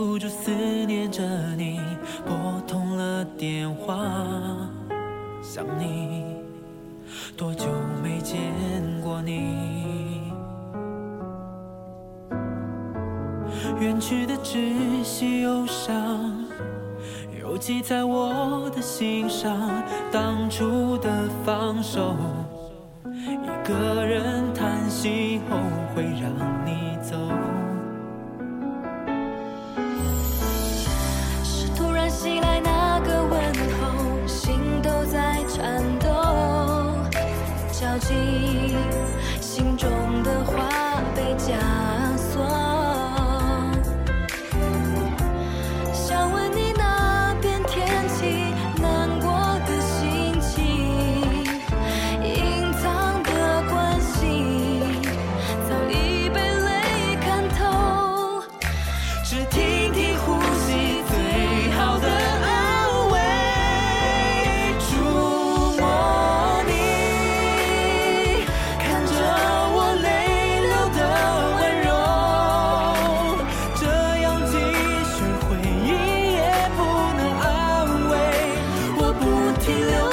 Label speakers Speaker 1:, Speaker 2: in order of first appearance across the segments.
Speaker 1: 不住思念着你，拨通了电话，想你，多久没见过你？远去的窒息忧伤，犹记在我的心上，当初的放手。一个人叹息后会让你走，
Speaker 2: 心中的话被讲。feel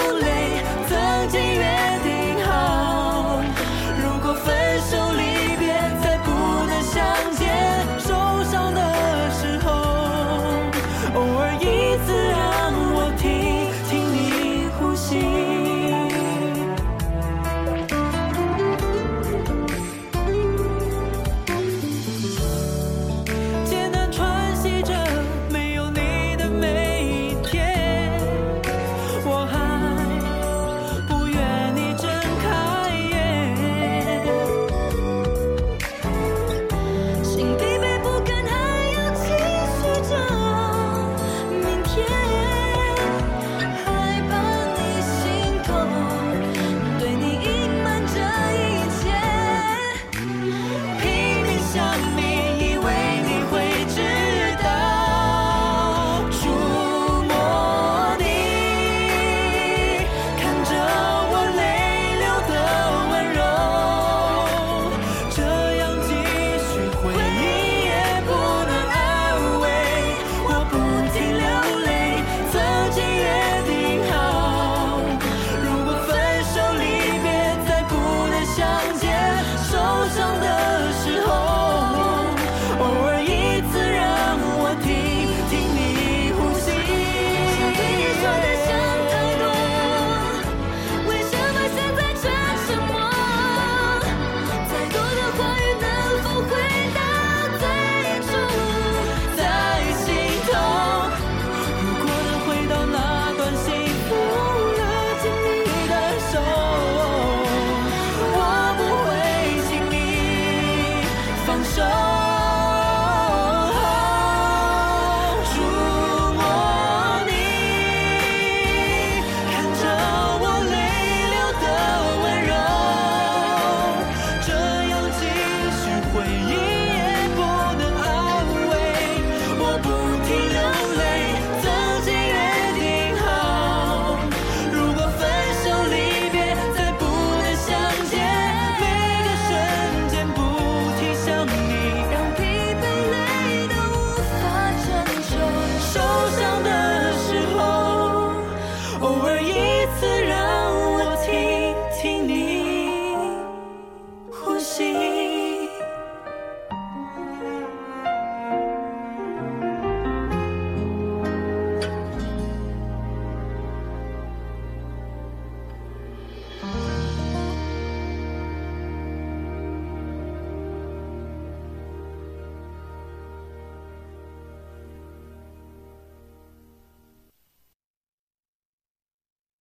Speaker 2: like me. 承受